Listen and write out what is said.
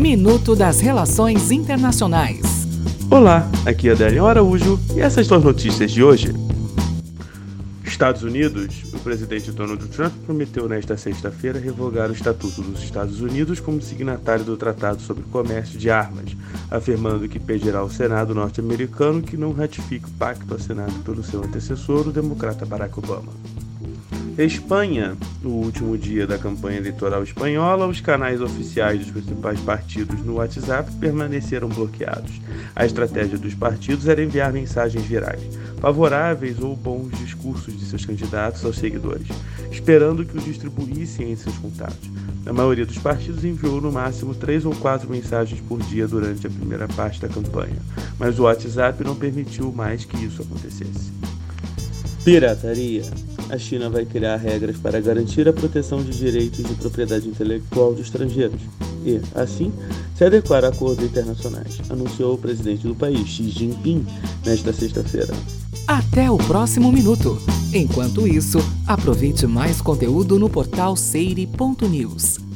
Minuto das Relações Internacionais. Olá, aqui é Adélio Araújo e essas são as notícias de hoje. Estados Unidos, o presidente Donald Trump prometeu nesta sexta-feira revogar o Estatuto dos Estados Unidos como signatário do Tratado sobre Comércio de Armas, afirmando que pedirá ao Senado norte-americano que não ratifique o pacto assinado pelo seu antecessor, o democrata Barack Obama. Espanha, no último dia da campanha eleitoral espanhola, os canais oficiais dos principais partidos no WhatsApp permaneceram bloqueados. A estratégia dos partidos era enviar mensagens virais, favoráveis ou bons discursos de seus candidatos aos seguidores, esperando que os distribuíssem em seus contatos. A maioria dos partidos enviou no máximo três ou quatro mensagens por dia durante a primeira parte da campanha, mas o WhatsApp não permitiu mais que isso acontecesse. Pirataria a China vai criar regras para garantir a proteção de direitos de propriedade intelectual de estrangeiros e, assim, se adequar a acordos internacionais, anunciou o presidente do país, Xi Jinping, nesta sexta-feira. Até o próximo minuto. Enquanto isso, aproveite mais conteúdo no portal seire.news.